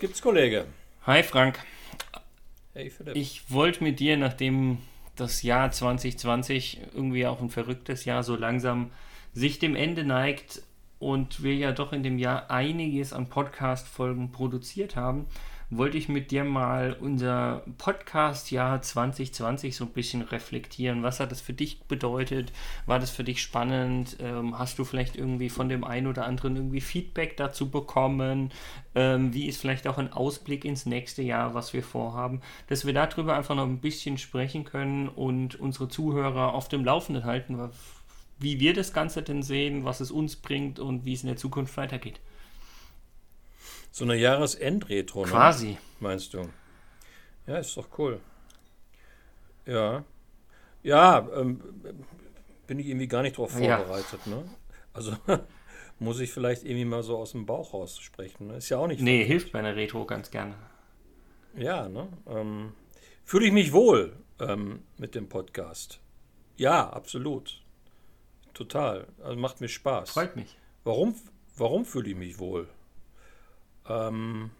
Was gibt's, Kollege? Hi Frank. Hey Philipp. Ich wollte mit dir, nachdem das Jahr 2020 irgendwie auch ein verrücktes Jahr so langsam sich dem Ende neigt und wir ja doch in dem Jahr einiges an Podcast-Folgen produziert haben, wollte ich mit dir mal unser Podcast-Jahr 2020 so ein bisschen reflektieren. Was hat das für dich bedeutet? War das für dich spannend? Ähm, hast du vielleicht irgendwie von dem einen oder anderen irgendwie Feedback dazu bekommen? Ähm, wie ist vielleicht auch ein Ausblick ins nächste Jahr, was wir vorhaben? Dass wir darüber einfach noch ein bisschen sprechen können und unsere Zuhörer auf dem Laufenden halten, wie wir das Ganze denn sehen, was es uns bringt und wie es in der Zukunft weitergeht. So eine Jahresendretro, ne? Quasi. Meinst du? Ja, ist doch cool. Ja. Ja, ähm, bin ich irgendwie gar nicht drauf vorbereitet, ja. ne? Also muss ich vielleicht irgendwie mal so aus dem Bauch raus sprechen. Ne? Ist ja auch nicht. Nee, hilft bei einer Retro ganz gerne. Ja, ne? Ähm, Fühle ich mich wohl ähm, mit dem Podcast. Ja, absolut. Total. Also macht mir Spaß. Freut mich. Warum, warum fühle ich mich wohl? Ähm,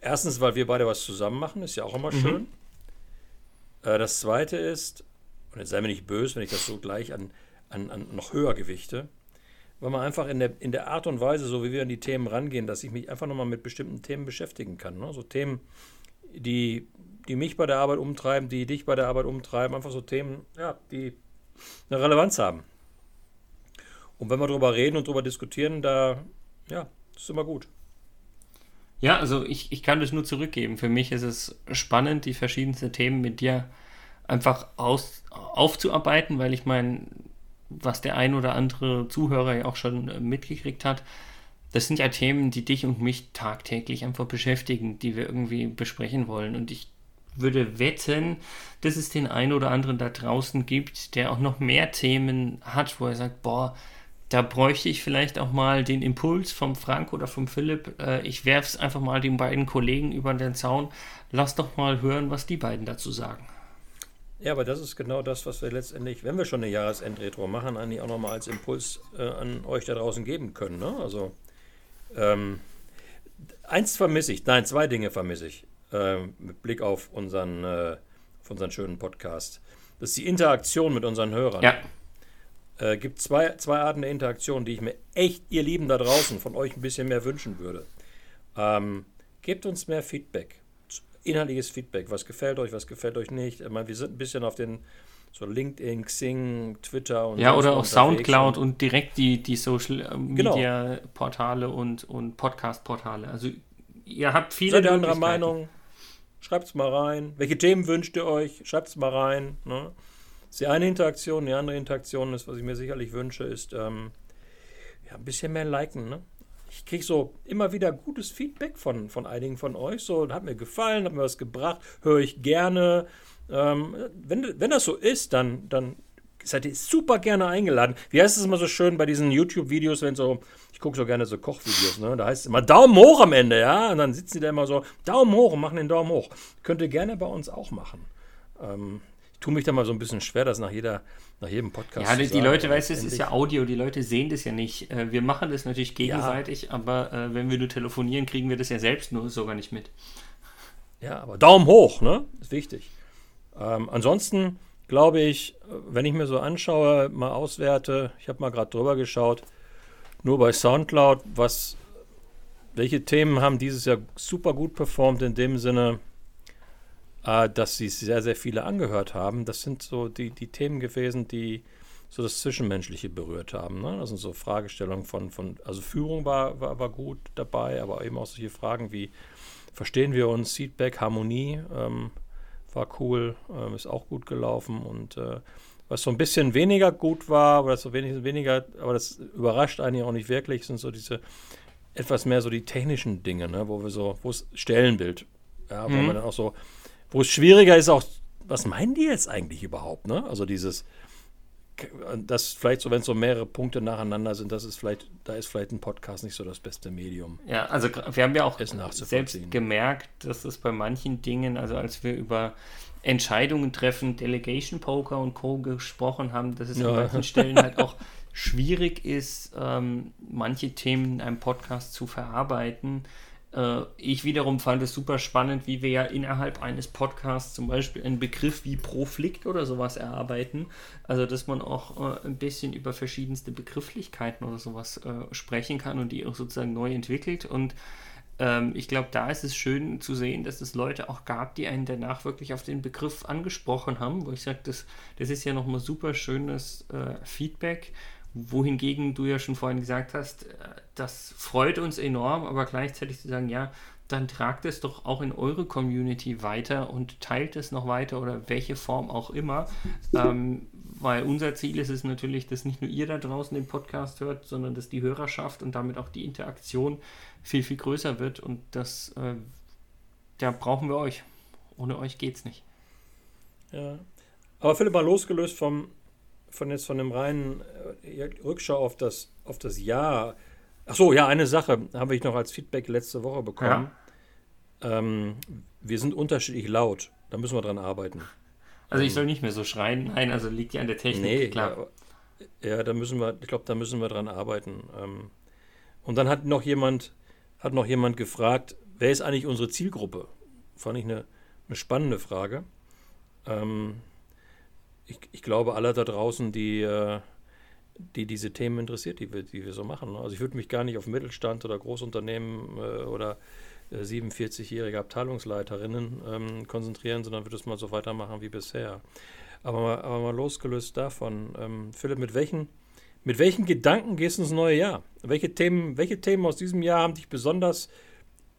erstens, weil wir beide was zusammen machen, ist ja auch immer mhm. schön. Äh, das zweite ist, und jetzt sei mir nicht böse, wenn ich das so gleich an, an, an noch höher gewichte, weil man einfach in der, in der Art und Weise, so wie wir an die Themen rangehen, dass ich mich einfach nochmal mit bestimmten Themen beschäftigen kann. Ne? So Themen, die, die mich bei der Arbeit umtreiben, die dich bei der Arbeit umtreiben, einfach so Themen, ja, die eine Relevanz haben. Und wenn wir darüber reden und darüber diskutieren, da, ja, das ist immer gut. Ja, also ich, ich kann das nur zurückgeben. Für mich ist es spannend, die verschiedensten Themen mit dir einfach aus, aufzuarbeiten, weil ich meine, was der ein oder andere Zuhörer ja auch schon äh, mitgekriegt hat, das sind ja Themen, die dich und mich tagtäglich einfach beschäftigen, die wir irgendwie besprechen wollen. Und ich würde wetten, dass es den einen oder anderen da draußen gibt, der auch noch mehr Themen hat, wo er sagt, boah, da bräuchte ich vielleicht auch mal den Impuls vom Frank oder vom Philipp. Äh, ich werfe es einfach mal den beiden Kollegen über den Zaun. Lass doch mal hören, was die beiden dazu sagen. Ja, aber das ist genau das, was wir letztendlich, wenn wir schon eine Jahresendretro machen, eigentlich auch nochmal als Impuls äh, an euch da draußen geben können. Ne? Also, ähm, eins vermisse ich, nein, zwei Dinge vermisse ich äh, mit Blick auf unseren, äh, auf unseren schönen Podcast. Das ist die Interaktion mit unseren Hörern. Ja. Äh, gibt zwei, zwei Arten der Interaktion, die ich mir echt, ihr Lieben da draußen, von euch ein bisschen mehr wünschen würde. Ähm, gebt uns mehr Feedback. Inhaltliches Feedback. Was gefällt euch, was gefällt euch nicht? Ich meine, wir sind ein bisschen auf den so LinkedIn, Xing, Twitter und Ja, oder auch Soundcloud und, und, direkt die, die Social äh, genau. Media Portale und, und Podcast Portale. Also ihr habt viele. Seid ihr anderer Meinung? Schreibt es mal rein. Welche Themen wünscht ihr euch? Schreibt es mal rein. Ne? Das ist die eine Interaktion. Die andere Interaktion ist, was ich mir sicherlich wünsche, ist ähm, ja, ein bisschen mehr liken. Ne? Ich kriege so immer wieder gutes Feedback von, von einigen von euch. So, hat mir gefallen, hat mir was gebracht, höre ich gerne. Ähm, wenn, wenn das so ist, dann, dann seid ihr super gerne eingeladen. Wie heißt es immer so schön bei diesen YouTube-Videos, wenn so, ich gucke so gerne so Kochvideos, ne? Da heißt es immer Daumen hoch am Ende, ja? Und dann sitzen die da immer so, Daumen hoch und machen den Daumen hoch. Könnt ihr gerne bei uns auch machen. Ähm, ich tue mich da mal so ein bisschen schwer, das nach jeder, nach jedem Podcast. Ja, die, die Leute, weißt du, es ist ja Audio, die Leute sehen das ja nicht. Äh, wir machen das natürlich gegenseitig, ja. aber äh, wenn wir nur telefonieren, kriegen wir das ja selbst nur sogar nicht mit. Ja, aber Daumen hoch, ne? Ist wichtig. Ähm, ansonsten glaube ich, wenn ich mir so anschaue, mal auswerte, ich habe mal gerade drüber geschaut, nur bei Soundcloud, was, welche Themen haben dieses Jahr super gut performt in dem Sinne, äh, dass sie sehr, sehr viele angehört haben. Das sind so die, die Themen gewesen, die so das Zwischenmenschliche berührt haben. Ne? Das sind so Fragestellungen von, von also Führung war, war, war gut dabei, aber eben auch solche Fragen wie, verstehen wir uns, Feedback, Harmonie, ähm, war cool, ähm, ist auch gut gelaufen und äh, was so ein bisschen weniger gut war, aber das so wenig, weniger, aber das überrascht eigentlich auch nicht wirklich, sind so diese etwas mehr so die technischen Dinge, ne, wo wir so, wo es Stellenbild, ja, wo mhm. man dann auch so, wo es schwieriger ist auch, was meinen die jetzt eigentlich überhaupt, ne? Also dieses, das vielleicht so, wenn es so mehrere Punkte nacheinander sind, das ist vielleicht, da ist vielleicht ein Podcast nicht so das beste Medium. Ja, also wir haben ja auch selbst gemerkt, dass es bei manchen Dingen, also als wir über Entscheidungen treffen, Delegation Poker und Co. gesprochen haben, dass es ja. an manchen Stellen halt auch schwierig ist, ähm, manche Themen in einem Podcast zu verarbeiten, ich wiederum fand es super spannend, wie wir ja innerhalb eines Podcasts zum Beispiel einen Begriff wie Proflikt oder sowas erarbeiten. Also, dass man auch äh, ein bisschen über verschiedenste Begrifflichkeiten oder sowas äh, sprechen kann und die auch sozusagen neu entwickelt. Und ähm, ich glaube, da ist es schön zu sehen, dass es Leute auch gab, die einen danach wirklich auf den Begriff angesprochen haben, wo ich sage, das, das ist ja nochmal super schönes äh, Feedback wohingegen du ja schon vorhin gesagt hast, äh, das freut uns enorm, aber gleichzeitig zu sagen, ja, dann tragt es doch auch in eure Community weiter und teilt es noch weiter oder welche Form auch immer. Ähm, weil unser Ziel ist es natürlich, dass nicht nur ihr da draußen den Podcast hört, sondern dass die Hörerschaft und damit auch die Interaktion viel, viel größer wird und das, äh, da brauchen wir euch. Ohne euch geht's nicht. Ja. Aber Philipp, mal losgelöst vom, von jetzt von dem reinen äh, Rückschau auf das, auf das Jahr. Ach so, ja, eine Sache habe ich noch als Feedback letzte Woche bekommen. Ja. Ähm, wir sind unterschiedlich laut. Da müssen wir dran arbeiten. Also ich ähm, soll nicht mehr so schreien. Nein, also liegt ja an der Technik, nee, klar. Ja, ja, da müssen wir, ich glaube, da müssen wir dran arbeiten. Ähm, und dann hat noch jemand, hat noch jemand gefragt, wer ist eigentlich unsere Zielgruppe? Fand ich eine, eine spannende Frage. Ähm, ich, ich glaube, alle da draußen, die, äh, die diese Themen interessiert, die wir, die wir so machen. Ne? Also ich würde mich gar nicht auf Mittelstand oder Großunternehmen äh, oder 47-jährige äh, Abteilungsleiterinnen ähm, konzentrieren, sondern würde es mal so weitermachen wie bisher. Aber mal, aber mal losgelöst davon, ähm, Philipp, mit welchen, mit welchen Gedanken gehst du ins neue Jahr? Welche Themen, welche Themen aus diesem Jahr haben dich besonders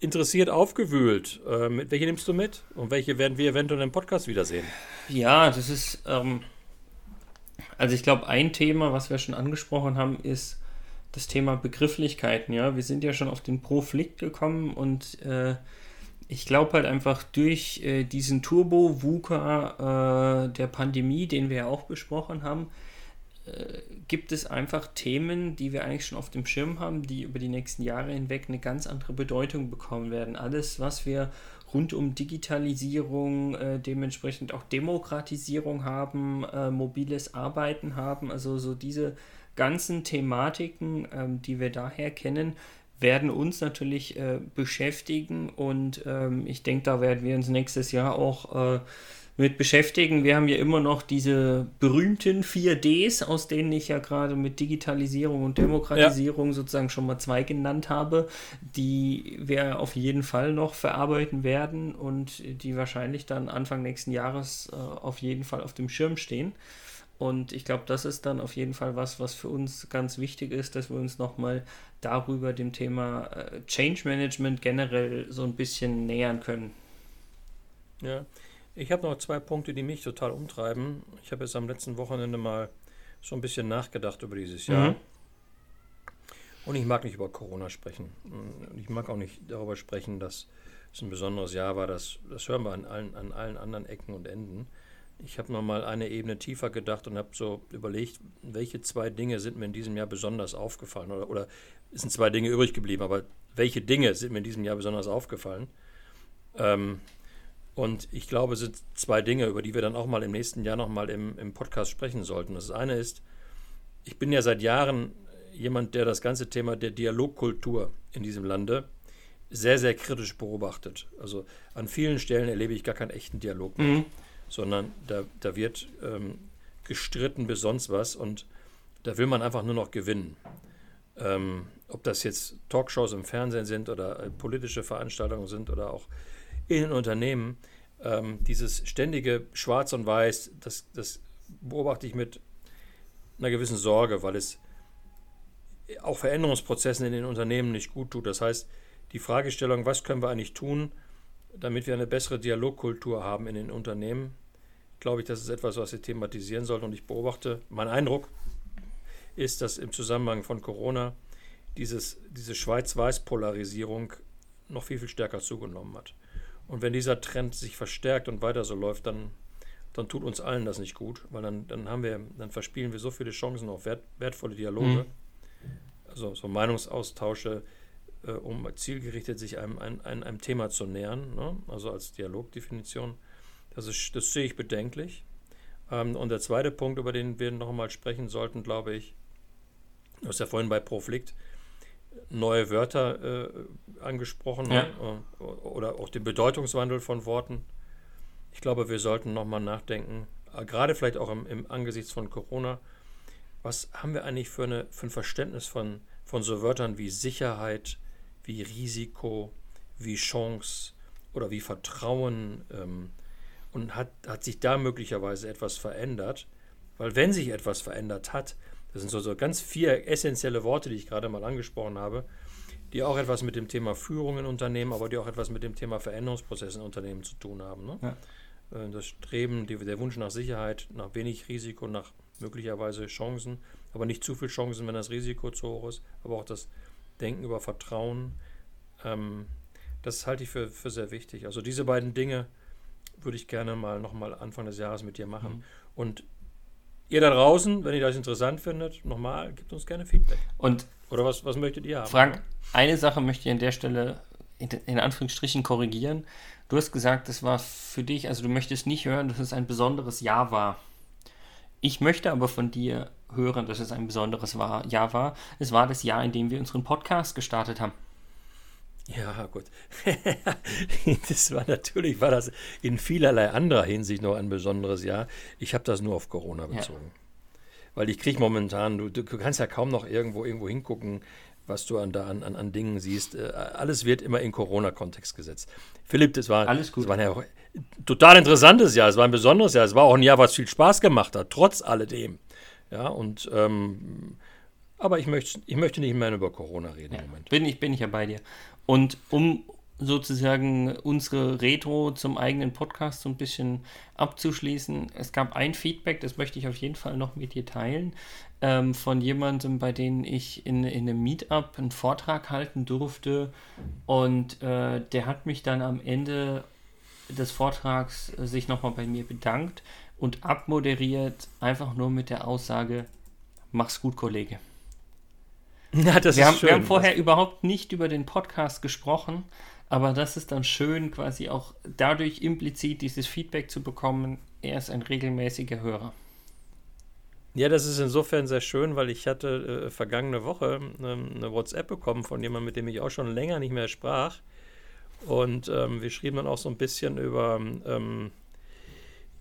interessiert aufgewühlt. Ähm, welche nimmst du mit? Und welche werden wir eventuell im Podcast wiedersehen? Ja, das ist, ähm, also ich glaube, ein Thema, was wir schon angesprochen haben, ist das Thema Begrifflichkeiten. Ja, wir sind ja schon auf den Proflikt gekommen und äh, ich glaube halt einfach durch äh, diesen Turbo-VUCA äh, der Pandemie, den wir ja auch besprochen haben, äh, gibt es einfach Themen, die wir eigentlich schon auf dem Schirm haben, die über die nächsten Jahre hinweg eine ganz andere Bedeutung bekommen werden. Alles, was wir rund um Digitalisierung, äh, dementsprechend auch Demokratisierung haben, äh, mobiles Arbeiten haben, also so diese ganzen Thematiken, ähm, die wir daher kennen, werden uns natürlich äh, beschäftigen und ähm, ich denke, da werden wir uns nächstes Jahr auch äh, mit beschäftigen. Wir haben ja immer noch diese berühmten 4Ds, aus denen ich ja gerade mit Digitalisierung und Demokratisierung ja. sozusagen schon mal zwei genannt habe, die wir auf jeden Fall noch verarbeiten werden und die wahrscheinlich dann Anfang nächsten Jahres äh, auf jeden Fall auf dem Schirm stehen. Und ich glaube, das ist dann auf jeden Fall was, was für uns ganz wichtig ist, dass wir uns nochmal darüber dem Thema äh, Change Management generell so ein bisschen nähern können. Ja, ich habe noch zwei Punkte, die mich total umtreiben. Ich habe jetzt am letzten Wochenende mal so ein bisschen nachgedacht über dieses Jahr. Mhm. Und ich mag nicht über Corona sprechen. Ich mag auch nicht darüber sprechen, dass es ein besonderes Jahr war. Das, das hören wir an allen, an allen anderen Ecken und Enden. Ich habe noch mal eine Ebene tiefer gedacht und habe so überlegt, welche zwei Dinge sind mir in diesem Jahr besonders aufgefallen oder, oder es sind zwei Dinge übrig geblieben, aber welche Dinge sind mir in diesem Jahr besonders aufgefallen? Ähm, und ich glaube, es sind zwei Dinge, über die wir dann auch mal im nächsten Jahr nochmal im, im Podcast sprechen sollten. Das eine ist, ich bin ja seit Jahren jemand, der das ganze Thema der Dialogkultur in diesem Lande sehr, sehr kritisch beobachtet. Also an vielen Stellen erlebe ich gar keinen echten Dialog mehr, mhm. sondern da, da wird ähm, gestritten bis sonst was und da will man einfach nur noch gewinnen. Ähm, ob das jetzt Talkshows im Fernsehen sind oder äh, politische Veranstaltungen sind oder auch in den Unternehmen, ähm, dieses ständige Schwarz und Weiß, das, das beobachte ich mit einer gewissen Sorge, weil es auch Veränderungsprozessen in den Unternehmen nicht gut tut. Das heißt, die Fragestellung, was können wir eigentlich tun, damit wir eine bessere Dialogkultur haben in den Unternehmen, glaube ich, das ist etwas, was wir thematisieren sollten. Und ich beobachte, mein Eindruck ist, dass im Zusammenhang von Corona dieses, diese Schwarz-Weiß-Polarisierung noch viel, viel stärker zugenommen hat. Und wenn dieser Trend sich verstärkt und weiter so läuft, dann, dann tut uns allen das nicht gut, weil dann, dann haben wir, dann verspielen wir so viele Chancen auf wert, wertvolle Dialoge, mhm. also so Meinungsaustausche, äh, um zielgerichtet sich einem, einem, einem Thema zu nähern, ne? also als Dialogdefinition. Das, ist, das sehe ich bedenklich. Ähm, und der zweite Punkt, über den wir noch einmal sprechen sollten, glaube ich, du hast ja vorhin bei Proflikt neue Wörter äh, angesprochen Ja. Äh, oder auch den Bedeutungswandel von Worten. Ich glaube, wir sollten nochmal nachdenken, äh, gerade vielleicht auch im, im Angesichts von Corona, was haben wir eigentlich für, eine, für ein Verständnis von, von so Wörtern wie Sicherheit, wie Risiko, wie Chance oder wie Vertrauen ähm, und hat, hat sich da möglicherweise etwas verändert? Weil wenn sich etwas verändert hat, das sind so, so ganz vier essentielle Worte, die ich gerade mal angesprochen habe, die auch etwas mit dem Thema Führung in Unternehmen, aber die auch etwas mit dem Thema Veränderungsprozesse in Unternehmen zu tun haben. Ne? Ja. Äh, Das Streben, die, der Wunsch nach Sicherheit, nach wenig Risiko, nach möglicherweise Chancen, aber nicht zu viel Chancen, wenn das Risiko zu hoch ist, aber auch das Denken über Vertrauen, ähm, das halte ich für, für sehr wichtig. Also diese beiden Dinge würde ich gerne mal nochmal Anfang des Jahres mit dir machen. Mhm. Und ihr da draußen, wenn ihr das interessant findet, nochmal, gebt uns gerne Feedback. Und Oder was, was möchtet ihr haben? Frank, eine Sache möchte ich an der Stelle in, in Anführungsstrichen korrigieren. Du hast gesagt, das war für dich, also du möchtest nicht hören, dass es ein besonderes Jahr war. Ich möchte aber von dir hören, dass es ein besonderes war, Jahr war. Es war das Jahr, in dem wir unseren Podcast gestartet haben. Ja, gut. das war natürlich, war das in vielerlei anderer Hinsicht noch ein besonderes Jahr. Ich habe das nur auf Corona Ja. bezogen. Weil ich kriege momentan, du, du kannst ja kaum noch irgendwo irgendwo hingucken, was du an, da an, an, Dingen siehst. Äh, Alles wird immer in Corona-Kontext gesetzt. Philipp, das war, Alles gut. Das war ja ein total interessantes Jahr. Es war ein besonderes Jahr. Es war auch ein Jahr, was viel Spaß gemacht hat, trotz alledem. Ja, und ähm, aber ich möchte, ich möchte nicht mehr über Corona reden im Moment. Bin ich, bin ich ja bei dir. Und um sozusagen unsere Retro zum eigenen Podcast so ein bisschen abzuschließen, es gab ein Feedback, das möchte ich auf jeden Fall noch mit dir teilen, ähm, von jemandem, bei dem ich in, in einem Meetup einen Vortrag halten durfte. Und äh, der hat mich dann am Ende des Vortrags äh, sich nochmal bei mir bedankt und abmoderiert, einfach nur mit der Aussage, mach's gut, Kollege. Ja, das Wir ist haben, schön. wir haben vorher überhaupt nicht über den Podcast gesprochen, aber das ist dann schön, quasi auch dadurch implizit dieses Feedback zu bekommen. Er ist ein regelmäßiger Hörer. Ja, das ist insofern sehr schön, weil ich hatte äh, vergangene Woche ähm, eine WhatsApp bekommen von jemandem, mit dem ich auch schon länger nicht mehr sprach. Und ähm, wir schrieben dann auch so ein bisschen über, ähm,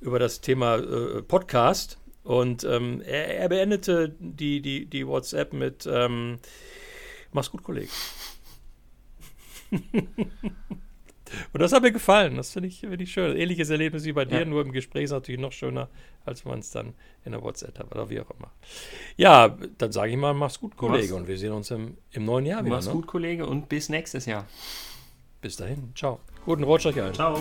über das Thema äh, Podcast. Und ähm, er, er beendete die, die, die WhatsApp mit ähm, Mach's gut, Kollege. Und das hat mir gefallen. Das finde ich, find ich schön. Ähnliches Erlebnis wie bei dir, Ja. nur im Gespräch ist natürlich noch schöner, als man es dann in der WhatsApp hat oder wie auch immer. Ja, dann sage ich mal, mach's gut, Kollege. Mach's- Und wir sehen uns im, im neuen Jahr wieder. Mach's Ne? gut, Kollege, und bis nächstes Jahr. Bis dahin. Ciao. Guten Rutsch euch allen. Ciao.